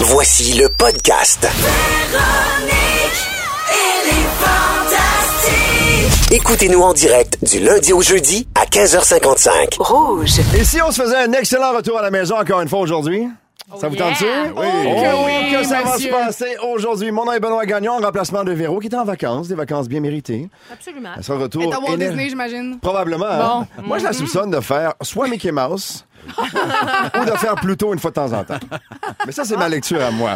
Voici le podcast. Écoutez-nous en direct du lundi au jeudi à 15h55. Rouge. Et si on se faisait un excellent retour à la maison encore une fois aujourd'hui? Ça vous tente-tu? yeah. Oui. Oh, que oui, que ça va se monsieur. passer aujourd'hui. Mon nom est Benoît Gagnon, en remplacement de Véro, qui est en vacances, des vacances bien méritées. Absolument. Elle sera de retour. Et à Walt éner- Disney, j'imagine. Probablement. hein? Moi, je la soupçonne de faire soit Mickey Mouse ou de faire Pluto une fois de temps en temps. Mais ça, c'est ma lecture à moi.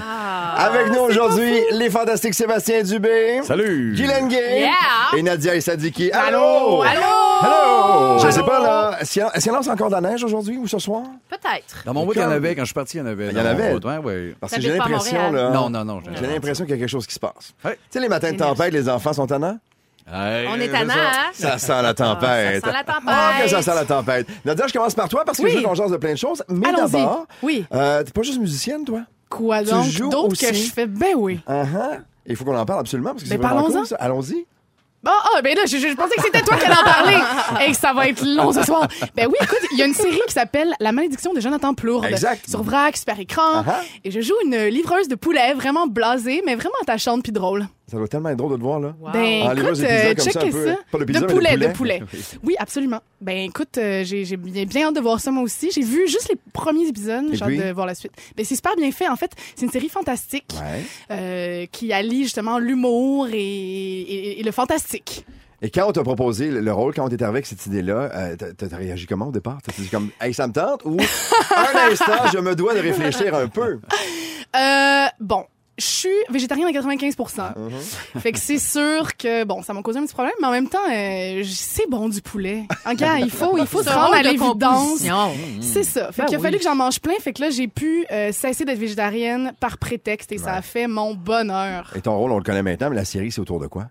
Avec nous aujourd'hui, les fantastiques Sébastien Dubé. Salut! Guylaine Gay. Yeah. Et Nadia Sadiki. Allô! Allô? Allô! Je sais pas, là. Est-ce qu'il y a- est-ce qu'il lance encore de la neige aujourd'hui ou ce soir? Peut-être. Dans mon bout, il y en avait. Quand je suis parti, il y en avait. Il y en Dans mon avait? bout, Ouais, ouais. Parce que j'ai l'impression, Montréal? là. Non, non, non. J'ai l'impression qu'il y a quelque chose qui se passe. Ouais. Tu sais, les matins de tempête, les enfants sont tannants? On est tannant, hein? Ça sent la tempête. ça sent la tempête. Ah, que ça sent la tempête. Nadia, je commence par toi parce que Oui. je veux qu'on jase de plein de choses. Mais Allons-y. d'abord, Oui. euh, t'es pas juste musicienne, toi? Quoi Tu donc? joues D'autres que aussi? je fais? Ben oui. Uh-huh. Il faut qu'on en parle absolument parce que c'est Ben, vraiment parlons-en. cool, ça. Allons-y. Bon, ah, ben là, je, je- je pensais que c'était toi qui allais en parler. Et que ça va être long ce soir. Ben oui, écoute, il y a une série qui s'appelle La malédiction de Jonathan Plourde. Exact. Sur Vrac, super écran. Uh-huh. Et je joue une livreuse de poulet, vraiment blasée, mais vraiment attachante puis drôle. Ça doit tellement être drôle de te voir, là. Ben, En livreuse écoute, euh, comme ça, un peu. ça. Pas de pizza, mais de poulet, poulet. de poulet. Oui, absolument. Ben, écoute, euh, j'ai j'ai bien, bien hâte de voir ça moi aussi. J'ai vu juste les premiers épisodes. Et J'ai hâte de voir la suite. Ben, c'est super bien fait. En fait, c'est une série fantastique Ouais. euh, qui allie justement l'humour et, et- et le fantastique. Et quand on t'a proposé le- le rôle, quand on t'est arrivé avec cette idée-là, euh, t'as réagi comment au départ? T'as dit comme, hey, ça me tente? Ou, un instant, je me dois de réfléchir un peu. Euh, bon. Je suis végétarienne à 95 Uh-huh. Fait que c'est sûr que, bon, ça m'a causé un petit problème, mais en même temps, euh, c'est bon du poulet. Regarde, il faut, il faut se rendre à l'évidence. C'est ça. Fait Ben qu'il a oui. fallu que j'en mange plein. Fait que là, j'ai pu euh, cesser d'être végétarienne par prétexte et ça a fait mon bonheur. Et ton rôle, on le connaît maintenant, mais la série, c'est autour de quoi?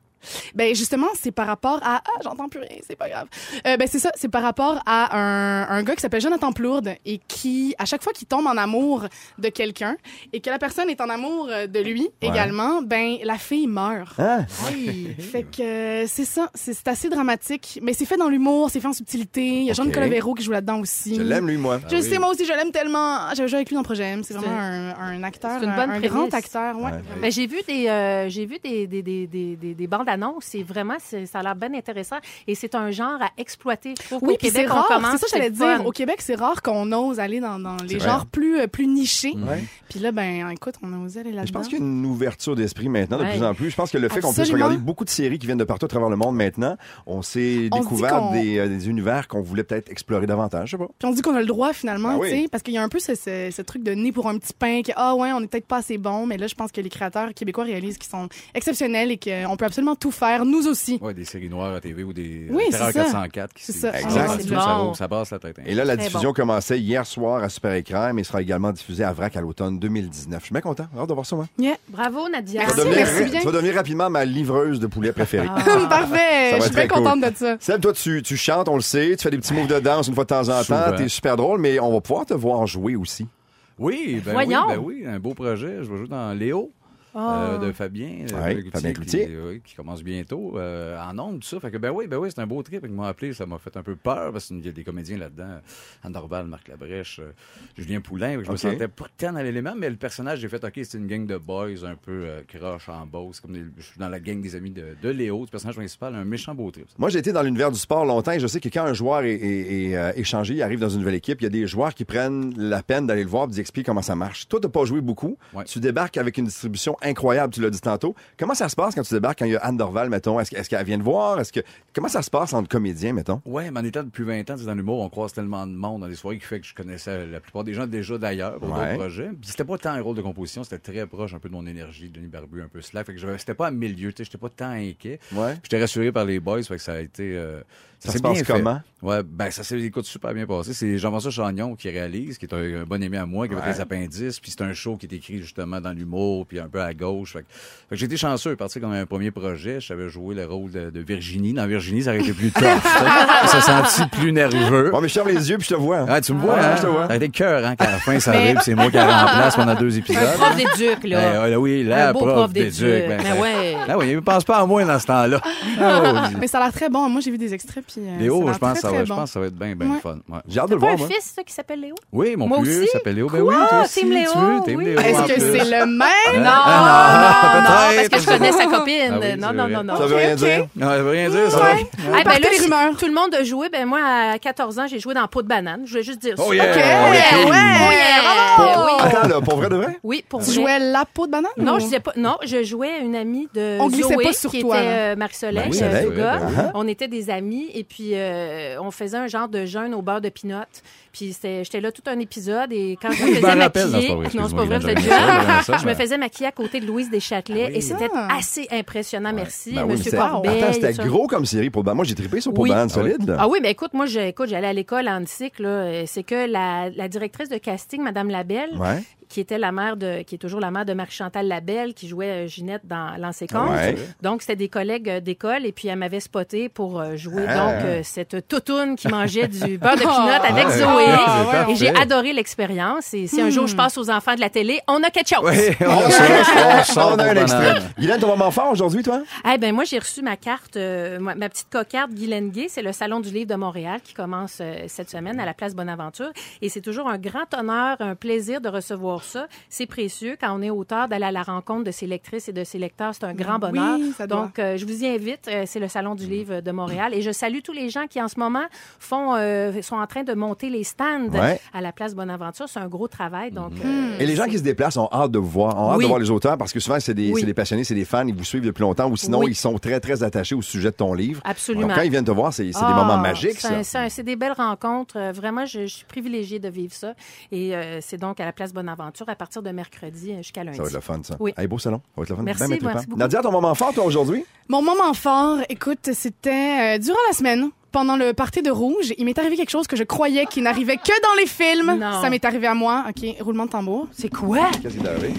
Ben justement, c'est par rapport à ah j'entends plus rien, c'est pas grave. Euh, ben c'est ça, c'est par rapport à un, un gars qui s'appelle Jonathan Plourde et qui à chaque fois qu'il tombe en amour de quelqu'un et que la personne est en amour de lui également, ben la fille meurt. Hein? Fait que euh, c'est ça, c'est c'est assez dramatique, mais c'est fait dans l'humour, c'est fait en subtilité. Il y a Jean Ok. Nicolas Véro qui joue là-dedans aussi. Je l'aime, lui, moi. Je Ah sais, oui. moi aussi, je l'aime tellement. J'ai joué avec lui dans Projet M. C'est vraiment un, un acteur, c'est une un, bonne un prémisse. grand acteur. Ouais. Ouais. Ben, j'ai vu des euh, j'ai vu des, des, des, des, des, des bandes annonces c'est vraiment c'est- ça a l'air bien intéressant et c'est un genre à exploiter je Oui, puis c'est rare. C'est ça que j'allais fun. dire. Au Québec, c'est rare qu'on ose aller dans, dans les vrai. genres plus, euh, plus nichés. Ouais. Puis là, ben, écoute, on a osé aller Je là-dedans. pense qu'il y a une ouverture d'esprit maintenant de Ouais. plus en plus. Je pense que le fait qu'on puisse regarder beaucoup de séries qui viennent de partout à travers le monde maintenant, on s'est découvert des, euh, des univers qu'on voulait peut-être explorer davantage. Je sais pas. Puis on dit qu'on a le droit finalement, Ben oui. tu sais, parce qu'il y a un peu ce, ce- ce truc de nez pour un petit pain, que ah ouais, on est peut-être pas assez bon, mais là je pense que les créateurs québécois réalisent qu'ils sont exceptionnels et qu'on peut absolument tout faire, nous aussi. Ouais, des séries noires à TV ou des Oui, euh, Terreur ça. 404. qui C'est se- ça. Exact. Ça, bon. ça passe la tête. hein. Et là, la Très diffusion bon. commençait hier soir à Super Écran, mais sera également diffusée à VRAC à l'automne 2019. Je suis bien content. Hâte de voir ça, moi. Yeah. bravo Nadia Tu vas Merci, devenir, merci bien. tu vas devenir rapidement ma livreuse de poulet préférée. Ah. Parfait, je suis très bien contente de ça. Seb, toi, tu, tu chantes, on le sait, tu fais des petits moves de danse une fois de temps en temps, t'es super drôle, mais on va pouvoir te voir jouer aussi. Oui, ben Voyons. oui, ben oui, un beau projet. Je vais jouer dans Léo. Ah. euh, de Fabien, euh, Ouais, Cloutier, Fabien Cloutier. Qui, oui, qui commence bientôt euh, en ondes, tout ça. Fait que ben oui, ben oui, c'est un beau trip. Ils m'ont appelé, ça m'a fait un peu peur parce qu'il y a des comédiens là-dedans. Anne Dorval, Marc Labrèche, euh, Julien Poulain. Je me sentais pas tant dans l'élément, mais le personnage, j'ai fait, OK, c'est une gang de boys un peu euh, croche en boss. Comme des- je suis dans la gang des amis de, de Léo, le personnage principal, un méchant beau trip. Moi, j'ai été dans l'univers du sport longtemps et je sais que quand un joueur est, est- est, euh, échangé, il arrive dans une nouvelle équipe, il y a des joueurs qui prennent la peine d'aller le voir et d'expliquer comment ça marche. Toi, tu pas joué beaucoup. Ouais. Tu débarques avec une distribution incroyable, tu l'as dit tantôt. Comment ça se passe quand tu débarques, quand il y a Anne Dorval, mettons? Est-ce est-ce qu'elle vient te voir? Est-ce que... Comment ça se passe entre comédiens, mettons? Ouais, mais en étant depuis 20 ans dans l'humour, on croise tellement de monde dans les soirées qui fait que je connaissais la plupart des gens déjà d'ailleurs pour Ouais. d'autres projets. Puis c'était pas tant un rôle de composition, c'était très proche un peu de mon énergie, de Denis Barbu, un peu slack. Fait que j'avais- c'était pas à milieu, tu sais, j'étais pas tant inquiet. Ouais. J'étais rassuré par les boys, fait que ça a été. euh, Ça s'est se passe bien fait. comment? Ouais, ben ça s'est écoute super bien passé. C'est Jean-François Chagnon qui réalise, qui est un, un bon ami à moi, qui Ouais. les appendices, puis c'est un show qui est écrit justement dans l'humour, puis un peu à gauche. Fait que, été chanceux, parti comme un premier projet. Je savais jouer le rôle de, de Virginie dans Virginie, ça aurait été plus tough. ça s'est senti plus nerveux. Bon, mais je ferme les yeux puis je te vois. Ah, tu me vois, hein? je te vois. Ça a été cœur, hein, qu'à la fin, ça Mais- arrive, c'est moi qui la remplace pendant deux épisodes. Un prof d'éduc, là. Ben, oui, la un beau prof, prof d'éduc. ben, Mais ça- ouais. Ah oui, il ne pense pas à moi dans ce temps-là. Ah. Mais ça a l'air très bon. Moi, j'ai vu des extraits. Puis, euh, Léo, je pense, très, que ça très va, je bon. pense que ça va être bien, bien Ouais. fun. ouais. J'ai hâte de le voir, un moi. fils, ça, qui s'appelle Léo? Oui, mon plus s'appelle Léo. Ben oui, toi aussi, Léo? tu veux. Léo, Est-ce que c'est le même? Non, Ah, non, parce que je connais sa copine. Ah non, non, non, non. Ça veut rien dire. Non, ça veut rien dire, ça. Ouais. Ah, ben là, si tout le monde a joué. Ben moi, à 14 ans, j'ai joué dans Peau de banane. Je voulais juste dire ça. Oh yeah! Ok, Oh, yeah. ouais, Oh yeah! Attends, là, pour vrai de vrai? Oui, pour Tu vrai. jouais la peau de banane? Non, ou- je disais pas. Non, je jouais une amie de On glissait Zoé, pas sur qui toi, était euh, Marie-Soleil, Ben oui, euh, ben oui. On était des amis et puis euh, on faisait un genre de jeûne au beurre de pinot. Puis c'était- j'étais là tout un épisode et quand je me faisais maquiller, c'est pas vrai. non c'est pas vrai, Je me faisais maquiller à côté de Louise Deschâtelet et c'était Ah. assez impressionnant, merci. Ben oui, Monsieur c'était- Corbeil. Attends, c'était gros comme série pour. Moi, j'ai trippé sur pour Oui. Ah solide. là. Ah oui, mais écoute, moi, j'allais à l'école en cycle. C'est que la, la directrice de casting, Madame Labelle, Ouais. Qui était la mère de, qui est toujours la mère de Marie-Chantal Labelle, qui jouait euh, Ginette dans Compte. Ouais. Donc, c'était des collègues euh, d'école et puis elle m'avait spoté pour euh, jouer Ah. donc cette toutoune qui mangeait du beurre de pinot avec. Zoé. Ah, et j'ai adoré l'expérience. Et si un jour je passe aux enfants de la télé, on a quelque chose. Oui, on On sort, on sort on a un pour extrait. Guylaine, ton moment fort aujourd'hui, toi? Eh ben moi j'ai reçu ma carte, euh, ma ma petite cocarde Guylaine Gay. C'est le salon du livre de Montréal qui commence euh, cette semaine à la place Bonaventure. Et c'est toujours un grand honneur, un plaisir de recevoir ça. C'est précieux quand on est auteur d'aller à la rencontre de ses lectrices et de ses lecteurs. C'est un grand Oui, bonheur. ça doit. Donc euh, je vous y invite. Euh, c'est le salon du livre de Montréal. Et je salue tous les gens qui en ce moment font, euh, sont en train de monter les stands Ouais. à la place Bonaventure. C'est un gros travail. Donc euh, Et les gens qui se déplacent ont hâte de vous voir, ont hâte Oui. de voir les auteurs parce que souvent, c'est des, Oui. c'est des passionnés, c'est des fans, ils vous suivent depuis longtemps ou sinon, Oui. ils sont très, très attachés au sujet de ton livre. Absolument. Donc, quand ils viennent te voir, c'est des Ah, moments magiques, c'est des belles rencontres. Vraiment, je, je suis privilégiée de vivre ça. Et euh, c'est donc à la place Bonaventure à partir de mercredi euh, jusqu'à lundi. Ça va être le fun, ça. Oui. Hey, beau salon. Ça va être le fun. Merci, Ben, ben, trippant. merci beaucoup. Nadia, ton moment fort, toi, aujourd'hui? Mon moment fort, écoute, c'était euh, durant la semaine. Pendant le party de rouge, il m'est arrivé quelque chose que je croyais qui n'arrivait que dans les films. Non. Ça m'est arrivé à moi. OK, roulement de tambour. C'est quoi? Qu'est-ce qui est arrivé?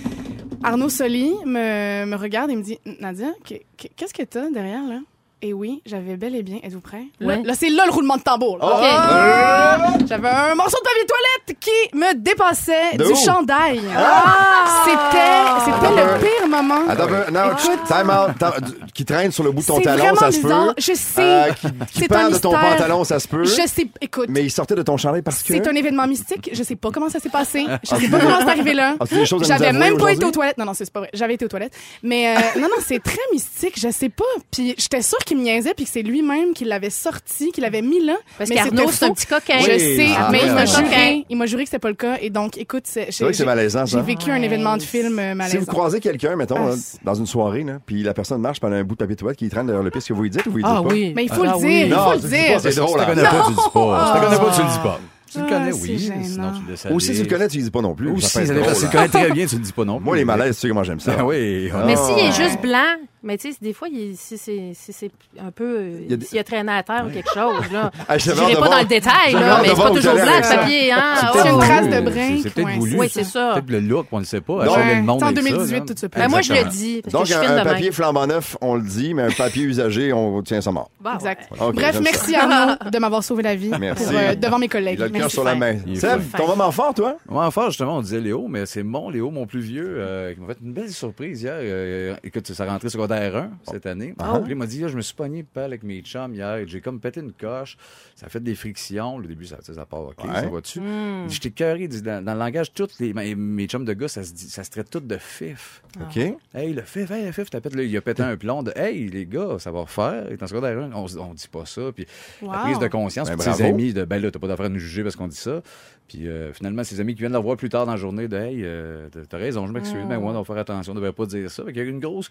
Arnaud Soli me, me regarde et me dit Nadia, que- que- qu'est-ce que t'as derrière là? Et oui, j'avais bel et bien. Êtes-vous prêts? Là, Ouais. là, c'est là le roulement de tambour. là. Oh! OK. J'avais un morceau de papier toilette qui me dépassait De du où? chandail. Ah! C'était, c'était le pire moment. Attends, non, Écoute. time out. Time- Qui traîne sur le bout de ton C'est talon, ça se peut. Je sais. Euh, qui qui un de ton pantalon, ça se peut. Je sais. Écoute. Mais il sortait de ton chandail parce que. C'est un événement mystique. Je sais pas comment ça s'est passé. Je sais pas comment c'est arrivé là. J'avais même pas été aux toilettes. Non, non, c'est pas vrai. J'avais été aux toilettes. Mais euh, non, non, c'est très mystique. Je sais pas. Puis j'étais sûre qu'il me niaisait puis que c'est lui-même qui l'avait sorti, qui l'avait mis là. Parce Mais qu'Arnaud, c'est un faux. petit coquin. Je Oui. sais, Ah, mais il ouais, m'a juré, il m'a juré que c'était pas le cas. Et donc, écoute, c'est C'est vrai que c'est malaisant, ça. J'ai vécu un événement de film euh, Si malaisant. vous croisez quelqu'un, mettons, Ah, là, c'est- dans une soirée, là, puis la personne marche pendant un bout de papier toilette qui traîne derrière le piste, que vous lui dites ou vous lui dites Ah pas? oui. Mais il faut Ah le dire, oui. il faut tu le dis pas, dire. c'est drôle, Si tu hein. connais pas, tu le dis pas. Si tu connais pas, tu le dis pas. Si tu le Ah, connais, c'est oui. Sinon, tu le laisses Ou si tu le connais, tu lui dis pas non plus. Ou Ça si tu hein. le connais très bien, tu le dis pas non plus. Moi, les malaises, tu sais comment j'aime ça. Ah oui. Mais Ah. s'il est juste blanc, mais tu sais, des fois, il, si c'est si c'est un peu. euh, Il y a des- S'il a traîné à terre ou quelque chose, là. Ah, Je n'irai pas voir- dans le détail, là, mais c'est pas toujours blanc, le ça. papier, hein. C'est peut-être une ouais, voulu. trace de C'est- brin C'est peut-être voulu. Oui, ça. c'est ça. Peut-être le look, on ne le sait pas. Donc, Changer le monde en avec ça, 2018, là. tout se peut. Ben, moi, je le dis, parce que Donc, je un, papier flambant neuf, on le dit, mais un papier usagé, on tient ça mort. Bah, ouais. Exact. Bref, merci Arnaud de m'avoir sauvé la vie Merci. pour, euh, devant mes collègues. Il a le cœur Merci. sur la main. Seb, ton moment fort, toi? Moi, enfin, justement, on disait Léo, mais c'est mon Léo, mon plus vieux, euh, qui m'a fait une belle surprise hier. Écoute, ça rentrée secondaire 1 cette année. Ah. Puis il m'a dit, Ah, je me suis pogné pas avec mes chums hier. J'ai comme pété une coche. Ça a fait des frictions. Le début, ça, ça part, OK, Ouais. ça va dessus. Hmm. J'étais il dit, Dans, dans le langage, tous les, mes, mes chums de gars, ça se, dit, ça se traite tout de fif. OK. Hey, le fif, hey, le fif, t'as pété- là, il a pété un plomb de Hey, les gars, ça va faire? Et dans ce secondaire 1, on, on dit pas ça. Puis la prise de conscience, Ben, ses amis, de ben là, t'as pas d'affaire à nous juger parce qu'on dit ça. Puis euh, finalement, ses amis qui viennent la voir plus tard dans la journée, de Hey, euh, t'as- raison, je m'excuse, Mm. ben ouais, on va faire attention, on devrait pas dire ça. Fait qu'il y a eu une grosse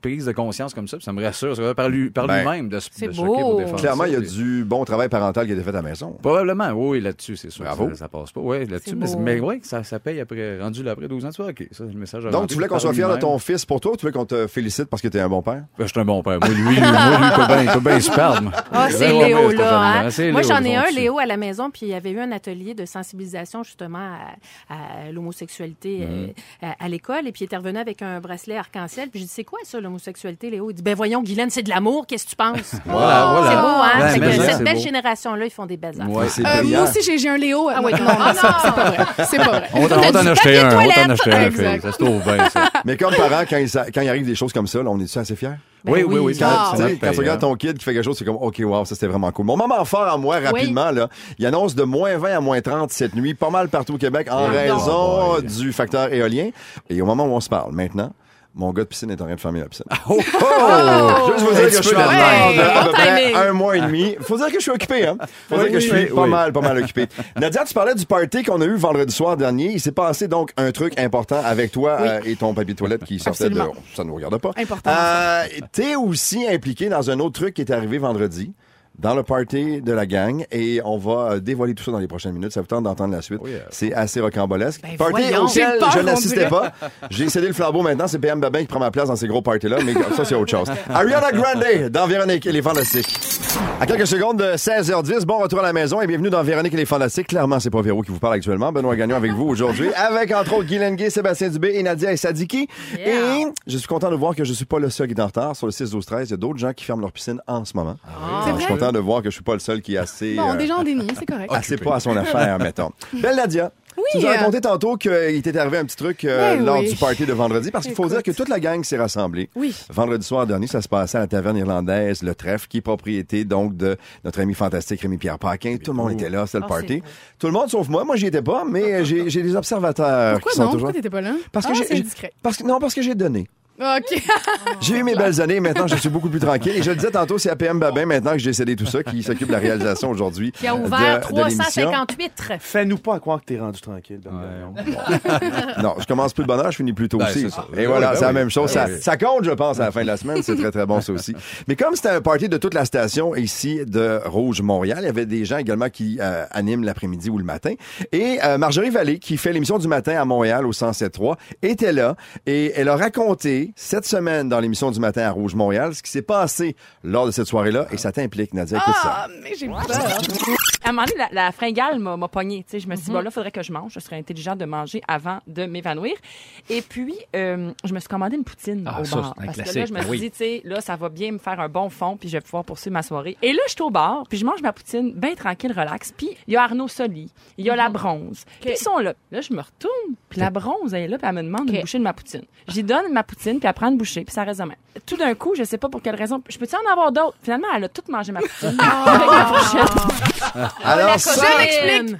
prise de conscience comme ça, puis ça me rassure. Ça va par Ben, lui-même de se c'est de choquer pour beau. défendre Clairement, il y a du bon travail parental qui a été fait à la maison. Probablement, oui, là-dessus, c'est sûr. Bravo. Ça, ça passe pas. Oui, là-dessus. C'est Mais, mais oui, ça, ça paye après, rendu là après 12 ans. Tu vois, OK, ça, le message Donc, tu voulais qu'on soit fier de ton fils pour toi ou tu voulais qu'on te félicite parce que t'es un bon père? Ben, je suis un bon père. Moi, lui, lui, moi, lui, il peut bien, il peut bien se perdre. moi. Ah, c'est Léo, là. hein. Moi, j'en ai un. Léo, à la maison, puis il y avait eu un atelier de sensibilisation, justement, à, à l'homosexualité euh, Mm. à, à l'école. Et puis, il était revenu avec un bracelet arc-en-ciel. Puis, je dis, c'est quoi ça, l'homosexualité, Léo. Il dit, ben voyons, Guylaine, c'est de l'amour, qu'est-ce que tu penses? Voilà, voilà. C'est beau, hein? Ouais, que cette belle génération-là, ils font des belles affaires. Ouais. Euh, moi aussi, j'ai un Léo. Ah oui. non, non, ça, non. c'est pas vrai. C'est pas vrai. On t'en acheter papier un. On va t'en toilette. acheter un. Ça se trouve bien, ça. Mais comme parent, quand il, sa- quand il arrive des choses comme ça, là, on est-tu assez fiers? Oui, oui, oui. Quand, Ah, quand tu regardes ton kid qui fait quelque chose, c'est comme, OK, wow, ça c'était vraiment cool. Mon moment fort à moi, rapidement, là, il annonce de moins 20 à moins 30 cette nuit, pas mal partout au Québec, en raison boy. du facteur éolien. Et au moment où on se parle, maintenant, mon gars de piscine est en train de fermer la piscine. Oh, Juste vous dire que je suis en à peu près un mois et demi. Faut dire que je suis occupé, hein. Faut dire que je suis oui, pas mal, pas mal occupé. Nadia, tu parlais du party qu'on a eu vendredi soir dernier. Il s'est passé donc un truc important avec toi euh, et ton papier de toilette qui sortait Absolument. de... Ça ne nous regarde pas. Important. Euh, T'es aussi impliqué dans un autre truc qui est arrivé vendredi. Dans le party de la gang et on va euh, dévoiler tout ça dans les prochaines minutes. Ça vous tente d'entendre la suite. Oh yeah. C'est assez rocambolesque. Ben party voyons. auquel J'ai peur, je n'assistais pas. J'ai cédé le flambeau maintenant. C'est PM Babin qui prend ma place dans ces gros parties-là, mais ça, c'est autre chose. Ariana Grande dans Véronique et les Fantastiques. À quelques secondes de 16h10, bon retour à la maison et bienvenue dans Véronique et les Fantastiques. Clairement, c'est pas Véro qui vous parle actuellement. Benoît Gagnon avec vous aujourd'hui, avec entre autres Gay, Sébastien Dubé et Nadia et Sadiki. Yeah. Et je suis content de voir que je suis pas le seul qui est en retard. Sur le 6 12 13 il y a d'autres gens qui ferment leur piscine en ce moment. C'est Je suis content de voir que je suis pas le seul qui est assez... Bon, euh, déjà en déni, c'est correct. assez pas à son affaire, mettons. Belle Nadia. Tu nous as euh, raconté tantôt qu'il t'était arrivé un petit truc euh, Ben lors oui. du party de vendredi, parce qu'il faut dire que toute la gang s'est rassemblée. Oui. Vendredi soir dernier, ça se passait à la taverne irlandaise, le trèfle, qui est propriété donc de notre ami fantastique Rémi-Pierre Paquin. Tout le monde était là, c'était le Oh, party. Tout le monde sauf moi. Moi, j'y étais pas, mais j'ai des observateurs Pourquoi qui sont non? toujours... Pourquoi t'étais pas là? Parce que ah, j'ai-. Parce que, non, parce que j'ai donné. OK. J'ai eu mes belles années, maintenant je suis beaucoup plus tranquille. Et je le disais tantôt, c'est APM Babin maintenant que j'ai cédé tout ça, qui s'occupe de la réalisation aujourd'hui. Qui a ouvert de- de l'émission. 358. Fais-nous pas croire que t'es rendu tranquille. Non, je commence plus de bonne heure, je finis plus tôt Ben, aussi. c'est ça. Et voilà, ben c'est la même chose. Ben ça compte, je pense, à la fin de la semaine. C'est très, très bon, ça aussi. Mais comme c'était un party de toute la station ici de Rouge Montréal, il y avait des gens également qui euh, animent l'après-midi ou le matin. Et euh, Marjorie Vallée, qui fait l'émission du matin à Montréal au 107.3, était là et elle a raconté cette semaine dans l'émission du matin à Rouge Montréal ce qui s'est passé lors de cette soirée-là. Et ça t'implique, Nadia. Écoute ça. Ah, mais j'ai peur. À un moment donné, la, la fringale m'a m'a pogné. Tu sais, je me suis dit, bon, là, il faudrait que je mange. Je serais intelligent de manger avant de m'évanouir. Et puis, euh, je me suis commandé une poutine Ah, au ça, bar. c'est un Parce que là, classique, je me ben suis oui. dit, tu sais, là, ça va bien me faire un bon fond, puis je vais pouvoir poursuivre ma soirée. Et là, je suis au bar, puis je mange ma poutine bien tranquille, relax. Puis, il y a Arnaud Soli, il y a la bronze. Puis, ils sont là. Là, je me retourne, puis la bronze, elle est là, puis elle me demande une bouchée de ma poutine. J'y donne ma poutine, puis elle prend une bouchée, puis ça reste de même. Tout d'un coup, je sais pas pour quelle raison, je peux-tu en avoir d'autres? Finalement, elle a tout mangé ma poutine. avec la fourchette. Alors,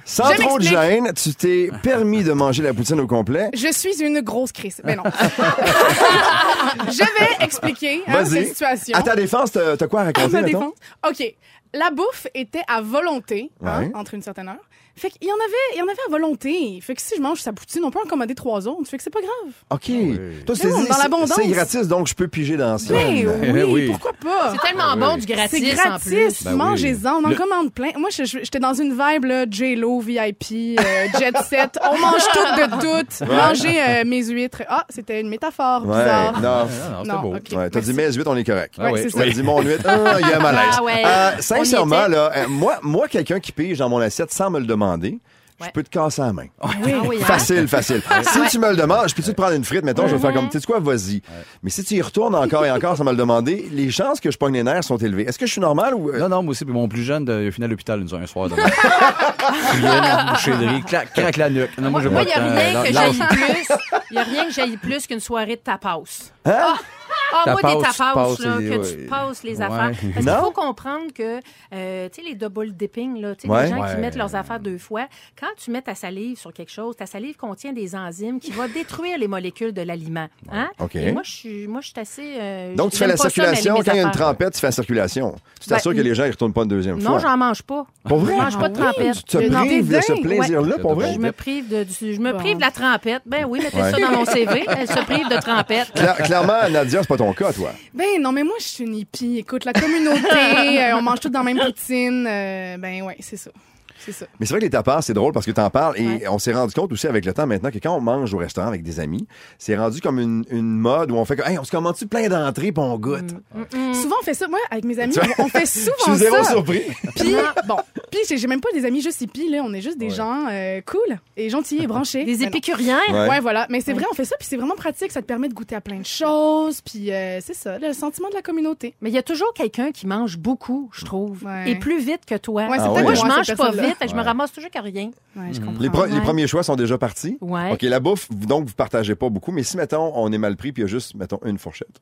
sans, trop de gêne, tu t'es permis de manger la poutine au complet. Je suis une grosse crise. Mais non. je vais expliquer hein, cette situation. À ta défense, t'as quoi à À raconter, ma mettons? défense? OK. La bouffe était à volonté, hein, entre une certaine heure. Fait qu'il y en avait, il y en avait à volonté. Fait que si je mange sa poutine, on peut en commander trois autres. Fait que c'est pas grave. OK. Toi, Non, dit, dans c'est- l'abondance. c'est gratis, donc je peux piger dans ça. Ben oui, oui. pourquoi pas? C'est tellement bon du gratis, C'est gratis. Ben mangez-en, on en Le- commande plein. Moi, j'étais dans une vibe, là, J-Lo, VIP, euh, Jet Set. On mange tout de tout. Mangez euh, mes huîtres. Ah, c'était une métaphore Ouais, bizarre. non. Ah, non, c'est Non, beau. ok. Ouais, t'as dit mes huit, on est correct. Ah c'est T'as dit mon huit, ah, il y a un malaise. Ah ouais. Euh, sincèrement, là, moi, moi quelqu'un qui pige dans mon assiette sans me le demander, je Ouais. peux te casser la main. Ah oui, hein? Facile, facile. si tu me le demandes, je peux-tu te prendre une frite, mettons, je vais faire comme, tu sais quoi, vas-y. Mais si tu y retournes encore et encore sans me le demander, les chances que je pogne les nerfs sont élevées. Est-ce que je suis normal ou... euh, Non, non, moi aussi, puis mon plus jeune, de, il a fini à l'hôpital une- un soir demain. La nuque. Non, moi, il n'y a temps. rien que Lâche- j'aille plus. Il y a rien que j'aille plus qu'une soirée de tapas. Hein? Ah, moi, des Tapas, tu tapas, passes là, les- que ouais. tu passes les Ouais. affaires. Parce Non? qu'il faut comprendre que, euh, tu sais, les double dipping, là, tu sais, Ouais. les gens Ouais. qui mettent leurs affaires deux fois, quand tu mets ta salive sur quelque chose, ta salive contient des enzymes qui vont détruire les molécules de l'aliment. Hein? OK. Et moi, je suis, moi, je suis assez. euh, Donc, tu fais la ça, circulation. Quand il y a une trempette, tu fais la circulation. Tu t'assures Ben, que les gens ne retournent pas une deuxième Non, fois. j'en mange pas. Pour vrai? Je mange pas de trempette. Tu te Non, prives de ce plaisir-là, pour vrai? Je me prive de, je me prive de la trempette. Ben oui, mettez ça dans mon CV. Elle se prive de trempette. Cla- clairement, Nadia, c'est pas ton cas, toi. Ben non, mais moi, je suis une hippie. Écoute, la communauté, euh, on mange tout dans la même poutine. euh, ben ouais, c'est ça. C'est ça. Mais c'est vrai que les tapas, c'est drôle parce que t'en parles et Ouais. on s'est rendu compte aussi avec le temps maintenant que quand on mange au restaurant avec des amis, c'est rendu comme une, une mode où on fait que, hey, on se commande-tu plein d'entrées puis on goûte? Mm. Souvent, on fait ça. Moi, avec mes amis, Tu on fait Je souvent suis zéro ça. surpris. Puis, bon, Puis j'ai même pas des amis juste hippies, là. On est juste des gens euh, cool et gentils et branchés. Des épicuriens. Ouais. Ouais. voilà. Mais c'est vrai, on fait ça, puis c'est vraiment pratique. Ça te permet de goûter à plein de choses, puis euh, c'est ça, le sentiment de la communauté. Mais il y a toujours quelqu'un qui mange beaucoup, je trouve. Ouais. Et plus vite que toi. Ah Moi, ouais. je moi, mange pas vite, je me ramasse toujours qu'à rien. Je comprends. Les, premiers choix sont déjà partis. OK, la bouffe, donc vous partagez pas beaucoup, mais si, mettons, on est mal pris puis il y a juste, mettons, une fourchette.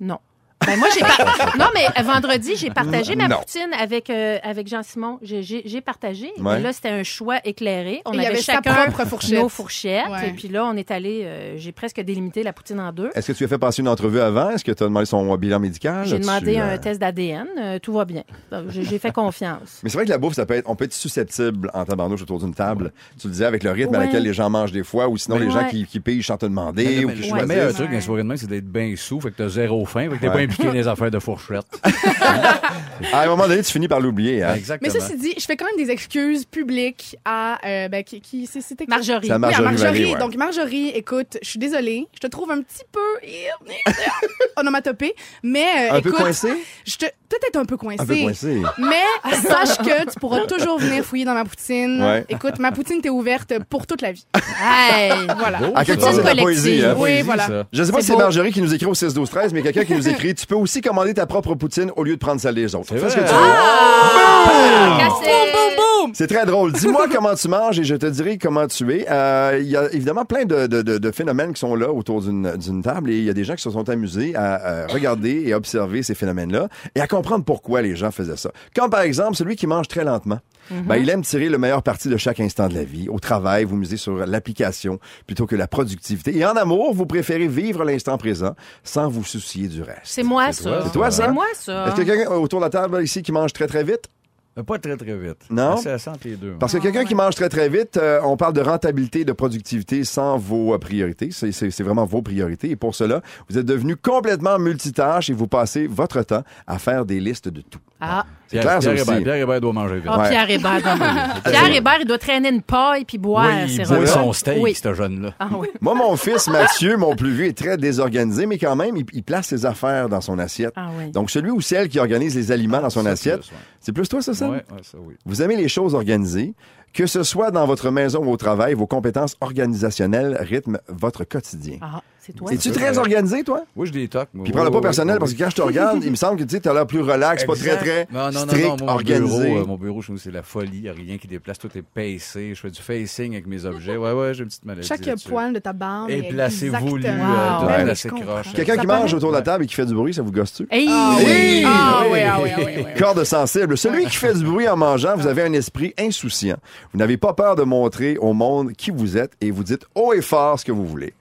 Non. Ben moi, j'ai par- Non, mais euh, vendredi, j'ai partagé ma Non. poutine avec, euh, avec Jean-Simon. J'ai- J'ai j'ai partagé. Ouais. Mais là, c'était un choix éclairé. On Et il y avait avait sa chacun propre fourchette. nos fourchettes. Ouais. Et puis là, on est allé... euh, j'ai presque délimité la poutine en deux. Est-ce que tu lui as fait passer une entrevue avant? Est-ce que tu as demandé son bilan médical? J'ai As-tu, demandé euh, un test d'ADN. euh, tout va bien. Donc, J'ai j'ai fait confiance. Mais c'est vrai que la bouffe, ça peut être, on peut être susceptible en tabarnouche autour d'une table. Tu le disais avec le rythme à Ouais. laquelle les gens mangent des fois, ou sinon les Ouais. gens qui, qui payent sans te demander, Mais, ou qui le choisissent. meilleur truc dans soirée de main, c'est d'être bien sous, fait que t'as zéro faim, fait que t'es pas dans les affaires de fourchette. À un moment donné, tu finis par l'oublier. Hein? Mais Exactement. ceci dit, je fais quand même des excuses publiques à euh, ben, qui, qui c'est- c'était qui? Marjorie. Ça Oui, à Marjorie Marjorie. Vallée, ouais. Donc, Marjorie, écoute, je suis désolée. Je te trouve un petit peu onomatopée, mais euh, Un peu écoute, coincé? je te peut-être un peu coincée. Un peu coincé. Mais sache que tu pourras toujours venir fouiller dans ma poutine. Ouais. Écoute, ma poutine t'est ouverte pour toute la vie. Hey! Voilà. Beau, À quelque ça. part, c'est la collective. poésie. Hein? Oui, voilà. ça. Je sais pas si c'est. Marjorie qui nous écrit au 6 12 13 mais quelqu'un qui nous écrit tu peux aussi commander ta propre poutine au lieu de prendre celle des autres. Fais ce que tu veux. Ah! C'est très drôle. Dis-moi comment tu manges et je te dirai comment tu es. Euh, Il y a évidemment plein de, de- de- de phénomènes qui sont là autour d'une table et il y a des gens qui se sont amusés à, regarder et observer ces phénomènes-là et à comprendre pourquoi les gens faisaient ça. Comme par exemple celui qui mange très lentement. Ben, il aime tirer le meilleur parti de chaque instant de la vie. Au travail, vous misez sur l'application plutôt que la productivité. Et en amour, vous préférez vivre l'instant présent sans vous soucier du reste. C'est moi, ça. C'est toi, ça? C'est moi, ça. Est-ce que quelqu'un autour de la table ici qui mange très très vite? Mais Pas très, très vite. Non? C'est. Parce que quelqu'un qui mange très très vite, euh, on parle de rentabilité, de productivité sans vos euh, priorités. C'est- C'est c'est vraiment vos priorités. Et pour cela, vous êtes devenu complètement multitâche et vous passez votre temps à faire des listes de tout. Ah. C'est Pierre, clair. Hébert, Pierre Hébert doit manger vite. Ah, Ouais. Pierre Hébert. doit- Pierre Hébert, il doit traîner une paille puis boire oui, ses il boit son steak, Oui. ce jeune-là. Ah oui. Moi, mon fils Mathieu, mon plus vieux, est très désorganisé, mais quand même, il, il place ses affaires dans son assiette. Ah oui. Donc, celui ou celle qui organise les aliments dans son assiette, c'est plus toi, ça, Sam? Ouais, ouais, ça, oui. Vous aimez les choses organisées. Que ce soit dans votre maison ou au travail, vos compétences organisationnelles rythment votre quotidien. Ah, c'est toi? Es-tu très organisé, toi? Oui, je moi. Puis prends-le pas Oui, personnel oui, parce que quand je te regarde, il me semble que tu as l'air plus relax, pas très très non, non, strict, non, non, mon organisé. Bureau, euh, mon bureau, chez nous, c'est la folie. Il n'y a rien qui déplace. Tout est pacé. Je fais du facing avec mes objets. Ouais, ouais, j'ai une petite maladie. Chaque poil de ta barbe. Et est placé voulu, euh. Quelqu'un qui mange autour de la table et qui fait du bruit, ça vous gosse-tu? Hey! Oui. Corde sensible. Celui qui fait du bruit en mangeant, vous avez un esprit insouciant. Vous n'avez pas peur de montrer au monde qui vous êtes et vous dites haut et fort ce que vous voulez.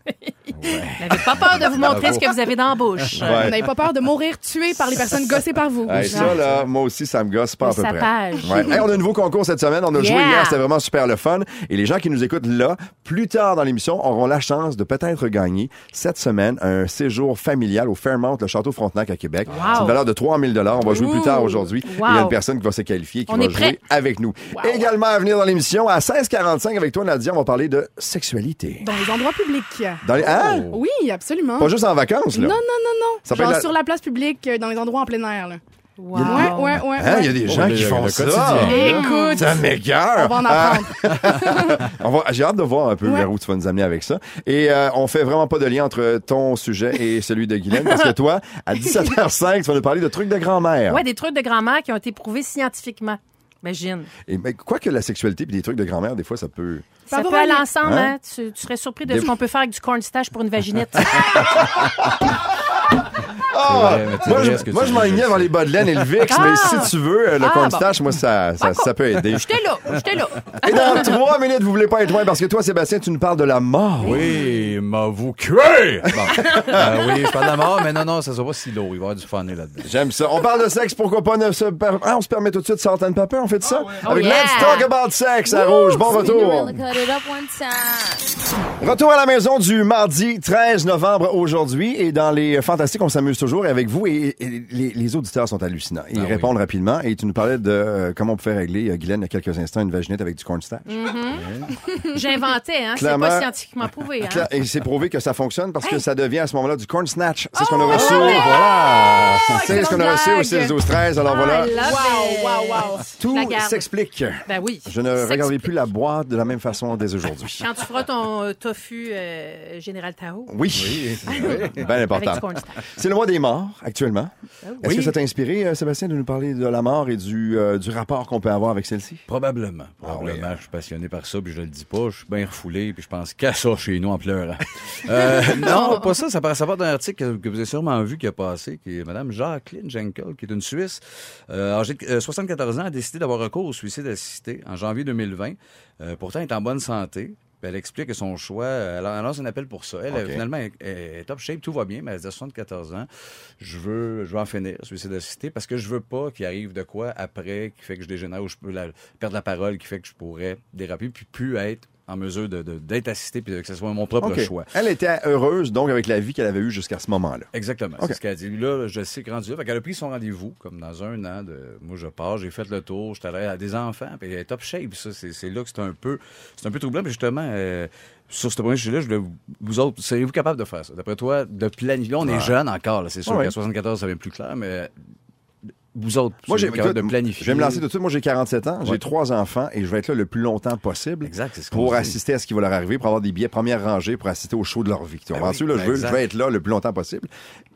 N'avez pas peur de vous montrer ce que vous avez dans la bouche. Ouais. Vous n'avez pas peur de mourir tué par les personnes gossées par vous. Hey, ça, là, moi aussi, ça me gosse pas à peu près. sapage. Ouais. Hey, on a un nouveau concours cette semaine. On a joué hier. C'était vraiment super le fun. Et les gens qui nous écoutent là, plus tard dans l'émission, auront la chance de peut-être gagner cette semaine un séjour familial au Fairmount, le Château Frontenac à Québec. C'est une valeur de 3000 On va jouer plus tard aujourd'hui. Wow. Il y a une personne qui va se qualifier qui On va jouer avec nous. Également à venir dans l'émission, à 16h45 avec toi, Nadia, on va parler de sexualité. Dans les endroits publics. Dans les... Hein? Oui, absolument. Pas juste en vacances, là. Non, non, non, non. Ça peut Genre être la- sur la place publique, euh, dans les endroits en plein air. Là. Wow. Ouais, ouais, ouais. Hein, il y a des gens le- qui le font ça. quotidien. Écoute, Ça m'écoeure. on va en Ah, apprendre. on va- J'ai hâte de voir un peu Ouais. vers où tu vas nous amener avec ça. Et euh, on fait vraiment pas de lien entre ton sujet et celui de Guylaine, parce que toi, à 17h05, tu vas nous parler de trucs de grand-mère. Ouais, des trucs de grand-mère qui ont été prouvés scientifiquement. Imagine. Et mais quoi que la sexualité puis des trucs de grand-mère, des fois, ça peut... Ça va peut aller ensemble, Hein? hein? Tu, tu serais surpris de Des- ce qu'on peut faire avec du cornstarch pour une vaginette. Ah! moi, je, moi, tu je m'enlignais sais. les bas de laine et le VIX, Ah! mais si tu veux, euh, le Ah, cornstarch, moi, ça, ça, ça peut aider. J'étais là, j'étais là. Et dans trois minutes, vous voulez pas être loin, parce que toi, Sébastien, tu nous parles de la mort. Oui, m'a vous cué! Bon. Euh, oui, je parle de la mort, mais non, non, ça sera pas si lourd. Il va y avoir du fun là-dedans. J'aime ça. On parle de sexe, pourquoi pas ne se ah, on se permet tout de suite Salt and Pepper, on fait de ça? Avec Oh, yeah. Let's Talk About Sex à Rouge. Bon retour. Retour à la maison du mardi 13 novembre aujourd'hui et dans les Fantastiques, on s'amuse toujours avec vous et, et les, les auditeurs sont hallucinants. Ils Ah oui. répondent rapidement et tu nous parlais de euh, comment on peut faire régler, euh, Guylaine, il y a quelques instants, une vaginette avec du cornstarch. J'inventais, hein. C'est pas scientifiquement prouvé, hein. Et c'est prouvé que ça fonctionne parce que ça devient à ce moment-là du corn snatch. C'est ce qu'on Oh, a reçu. ouais. Voilà. C'est ce qu'on a reçu au blague. 6 12 13 Alors voilà. I love Wow, wow, wow. Tout s'explique. Ben oui. Je ne regarderai plus la boîte de la même façon dès aujourd'hui. Quand tu feras ton euh, tofu euh, Général Tao Oui. Bien avec important. C'est le mois des morts actuellement. Est-ce Oui. que ça t'a inspiré, euh, Sébastien, de nous parler de la mort et du, euh, du rapport qu'on peut avoir avec celle-ci? Probablement. Ah Probablement. oui. Je suis passionné par ça, puis je le dis pas. Je suis bien refoulé, puis je pense qu'à ça chez nous en pleurant. Euh, non, pas ça. Ça part, ça part d'un article que, que vous avez sûrement vu qui a passé, qui est Mme Jacqueline Jenkel, qui est une Suisse, euh, âgée de euh, 74 ans, a décidé d'avoir recours au suicide assisté en janvier 2020. Euh, pourtant, elle est en bonne santé. Puis Elle explique que son choix, elle lance un appel pour ça. Elle, finalement, est, est top shape, tout va bien, mais elle a 74 ans. Je veux, je veux en finir, suicide assisté, parce que je veux pas qu'il arrive de quoi après qui fait que je dégénère ou je peux la- perdre la parole, qui fait que je pourrais déraper, puis plus être en mesure de- de- d'être assisté, puis que ce soit mon propre choix. Elle était heureuse, donc, avec la vie qu'elle avait eue jusqu'à ce moment-là. Exactement. C'est ce qu'elle a dit. Là, je sais que rendu là. Fait qu'elle a pris son rendez-vous, comme dans un an. De, moi, je pars, j'ai fait le tour, j'étais allé à des enfants, puis elle est top shape. Ça, c'est, c'est là que c'est un peu, c'est un peu troublant. Puis justement, euh, sur ce point sujet-là, je voulais vous, vous autres, seriez-vous capable de faire ça? D'après toi, de planifier. Là, on est jeunes encore. C'est sûr Ouais. qu'à 74, ça devient plus clair, mais vous autres, Moi, j'ai, de planifier. je vais me lancer tout de suite. Moi, j'ai 47 ans, j'ai trois enfants et je vais être là le plus longtemps possible. Exact, ce Pour assister à ce qui va leur arriver, pour avoir des billets première rangée, pour assister au show de leur vie. Ben oui, là, je, veux, je vais être là le plus longtemps possible.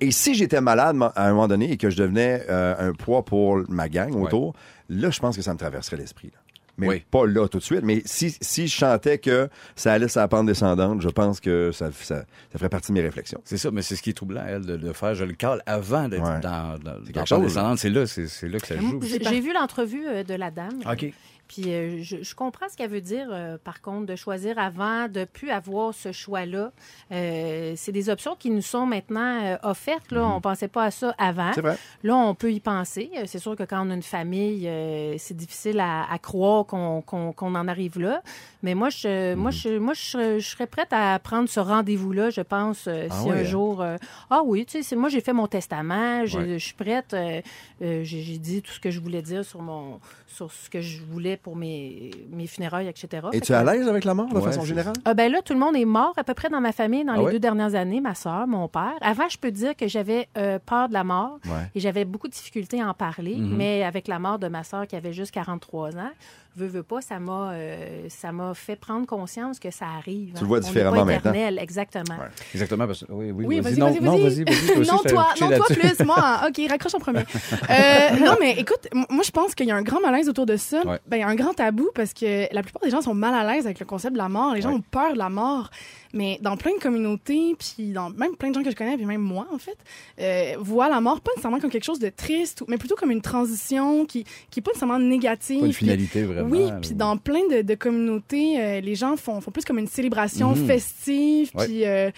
Et si j'étais malade à un moment donné et que je devenais euh, un poids pour ma gang autour, là, je pense que ça me traverserait l'esprit. là. Mais Oui. pas là tout de suite. Mais si, si je chantais que ça allait sur la pente descendante, je pense que ça, ça, ça ferait partie de mes réflexions. C'est ça, mais c'est ce qui est troublant, elle, de, de faire. Je le cale avant d'être Ouais. dans, dans, dans quelque la chose, descendante. C'est là, c'est, c'est là que ça joue. J'ai vu l'entrevue euh, de la dame. OK. Puis euh, je, je comprends ce qu'elle veut dire, euh, par contre, de choisir avant, de plus avoir ce choix-là. Euh, c'est des options qui nous sont maintenant offertes. Là. On pensait pas à ça avant. Vrai. Là, on peut y penser. C'est sûr que quand on a une famille, c'est difficile à, à croire qu'on en arrive là. Mais moi, je, moi, je, moi, je, serais- je serais prête à prendre ce rendez-vous-là, je pense, Ah si oui, un hein? jour... ah oui, tu sais, moi, j'ai fait mon testament, je, Ouais. je suis prête. j'ai j'ai dit tout ce que je voulais dire sur, mon, sur ce que je voulais pour mes, mes funérailles, etc. Es-tu à l'aise avec la mort, de Ouais, façon générale? ah ben là, tout le monde est mort à peu près dans ma famille dans Ah les deux dernières années, ma soeur, mon père. Avant, je peux dire que j'avais euh, peur de la mort Ouais. et j'avais beaucoup de difficultés à en parler, Mhm. mais avec la mort de ma soeur qui avait juste 43 ans, veux, veux pas, ça m'a euh, ça m'a fait prendre conscience que ça arrive. Tu le vois On n'est différemment pas maintenant. éternel, exactement. Ouais. Exactement. Parce... Oui, oui, Oui, vas-y, non, vas-y, non, vas-y. non, toi, non, toi plus. Moi, OK, raccroche en premier. Euh, non, mais écoute, moi, je pense qu'il y a un grand malaise autour de ça. Ouais. Ben, il y a un grand tabou parce que la plupart des gens sont mal à l'aise avec le concept de la mort. Les gens Ouais. ont peur de la mort. Mais dans plein de communautés, puis dans même plein de gens que je connais, puis même moi, en fait, euh, voient la mort pas nécessairement comme quelque chose de triste, mais plutôt comme une transition qui, qui est pas nécessairement négative. Pas une puis- finalité, vraiment. Oui, puis dans plein de, de communautés, euh, les gens font, font plus comme une célébration Mhm. festive. Ouais. Puis, euh,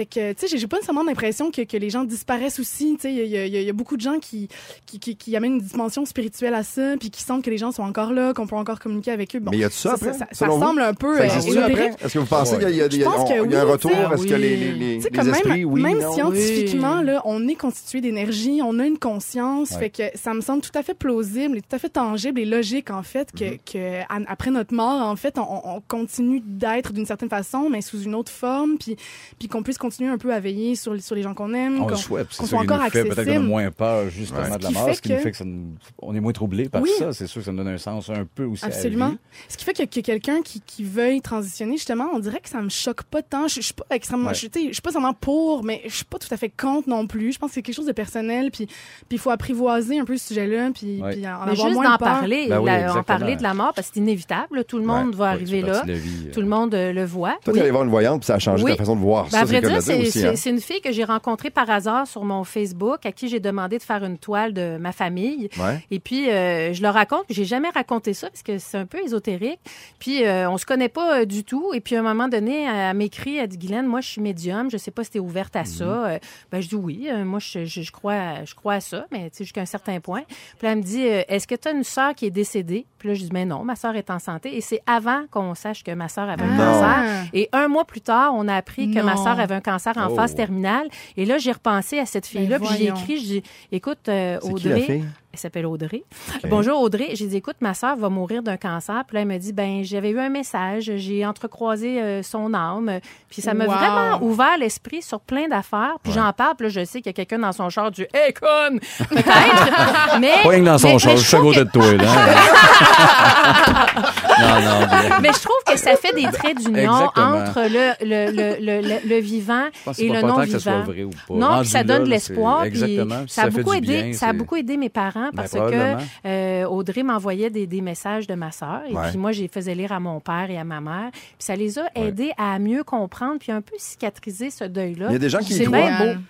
fait que, tu sais, j'ai- pas nécessairement l'impression que, que les gens disparaissent aussi. Tu sais, il y a, y a- y a beaucoup de gens qui, qui, qui, qui amènent une dimension spirituelle à ça, puis qui sentent que les gens sont encore là, qu'on peut encore communiquer avec eux. Bon, Mais y a-tu ça après, Ça, ça semble un peu euh. Est-ce que vous pensez qu'il y a, y a- a- que a un retour? Est-ce que les, les, les, les esprits, même, oui, même non? scientifiquement, Oui. là, on est constitué d'énergie, on a une conscience, Ouais. fait que ça me semble tout à fait plausible et tout à fait tangible et logique, en fait, que, Mm-hmm. que à- après notre mort, en fait, on, on continue d'être d'une certaine façon, mais sous une autre forme, puis, puis qu'on puisse continuer un peu à veiller sur, sur les gens qu'on aime. On qu'on- le souhaite. C'est qu'on ça soit qui nous encore fait peut-être qu'on a accessible. moins peur, justement, Ouais. de Ce la fait Ce qui nous fait que ça nous- on est moins troublé par Oui. ça. C'est sûr que ça nous donne un sens un peu aussi à la Absolument. vie. Ce qui fait que, que quelqu'un qui, qui veuille transitionner, justement, on dirait que ça me choque pas tant. Je, je suis pas extrêmement, Ouais. je, tu je suis pas seulement pour, mais je suis pas tout à fait contre non plus. Je pense que c'est quelque chose de personnel, puis puis il faut apprivoiser un peu ce sujet-là, puis, Ouais. puis en Mais avoir juste moins d'en peur. parler, Ben oui, la- en parler de la mort, parce que c'est inévitable. Tout le monde Ouais, va arriver là. vie, euh. Tout le monde euh, le voit. Toi, t'es allé voir une voyante, puis ça a changé ta façon de voir Ben, ça. à vrai dire c'est aussi. c'est- hein. c'est une fille que j'ai rencontrée par hasard sur mon Facebook, à qui j'ai demandé de faire une toile de ma famille. Ouais. Et puis, euh, je leur raconte, j'ai jamais raconté ça parce que c'est un peu ésotérique. Puis, euh, on se connaît pas euh, du tout. Et puis, à un moment donné, elle m'écrit, elle dit, Guylaine, moi, je suis médium, je sais pas si t'es ouverte à ça. Euh, ben, je dis oui, euh, moi, je, je, je crois, je crois à ça, mais tu sais, jusqu'à un certain point. Puis, là, elle me dit, euh, est-ce que tu as une sœur qui est décédée? Puis là, je dis, mais non, ma sœur est en santé. Et c'est avant qu'on sache que ma sœur avait un Non. cancer. Et un mois plus tard, on a appris que ma sœur avait un un cancer en Oh. phase terminale. Et là, j'ai repensé à cette fille-là, Ben puis j'ai écrit, dis, écoute, euh, Audrey. Elle s'appelle Audrey. Bonjour Audrey. J'ai dit, écoute, ma sœur va mourir d'un cancer. Puis là, elle me dit, ben, j'avais eu un message, j'ai entrecroisé euh, son âme. Puis ça m'a Wow. vraiment ouvert l'esprit sur plein d'affaires. Puis j'en parle, puis là, je sais qu'il y a quelqu'un dans son char du Hey, conne! Peut-être. mais. Pas rien que dans son mais- char, mais je suis que- de toi, là. non, non. Mais je trouve que ça fait des traits d'union entre le, le, le, le, le- le vivant et le non important que ça soit vivant. vrai ou pas. Non, puis ça donne de l'espoir. Exactement. Ça a ça fait beaucoup du aidé. bien, ça a c'est- beaucoup aidé mes parents parce que probablement. euh, Audrey m'envoyait des, des messages de ma sœur et Ouais. puis moi, je les faisais lire à mon père et à ma mère. Puis ça les a aidés à mieux comprendre puis un peu cicatriser ce deuil-là. Il y a des gens qui y croient.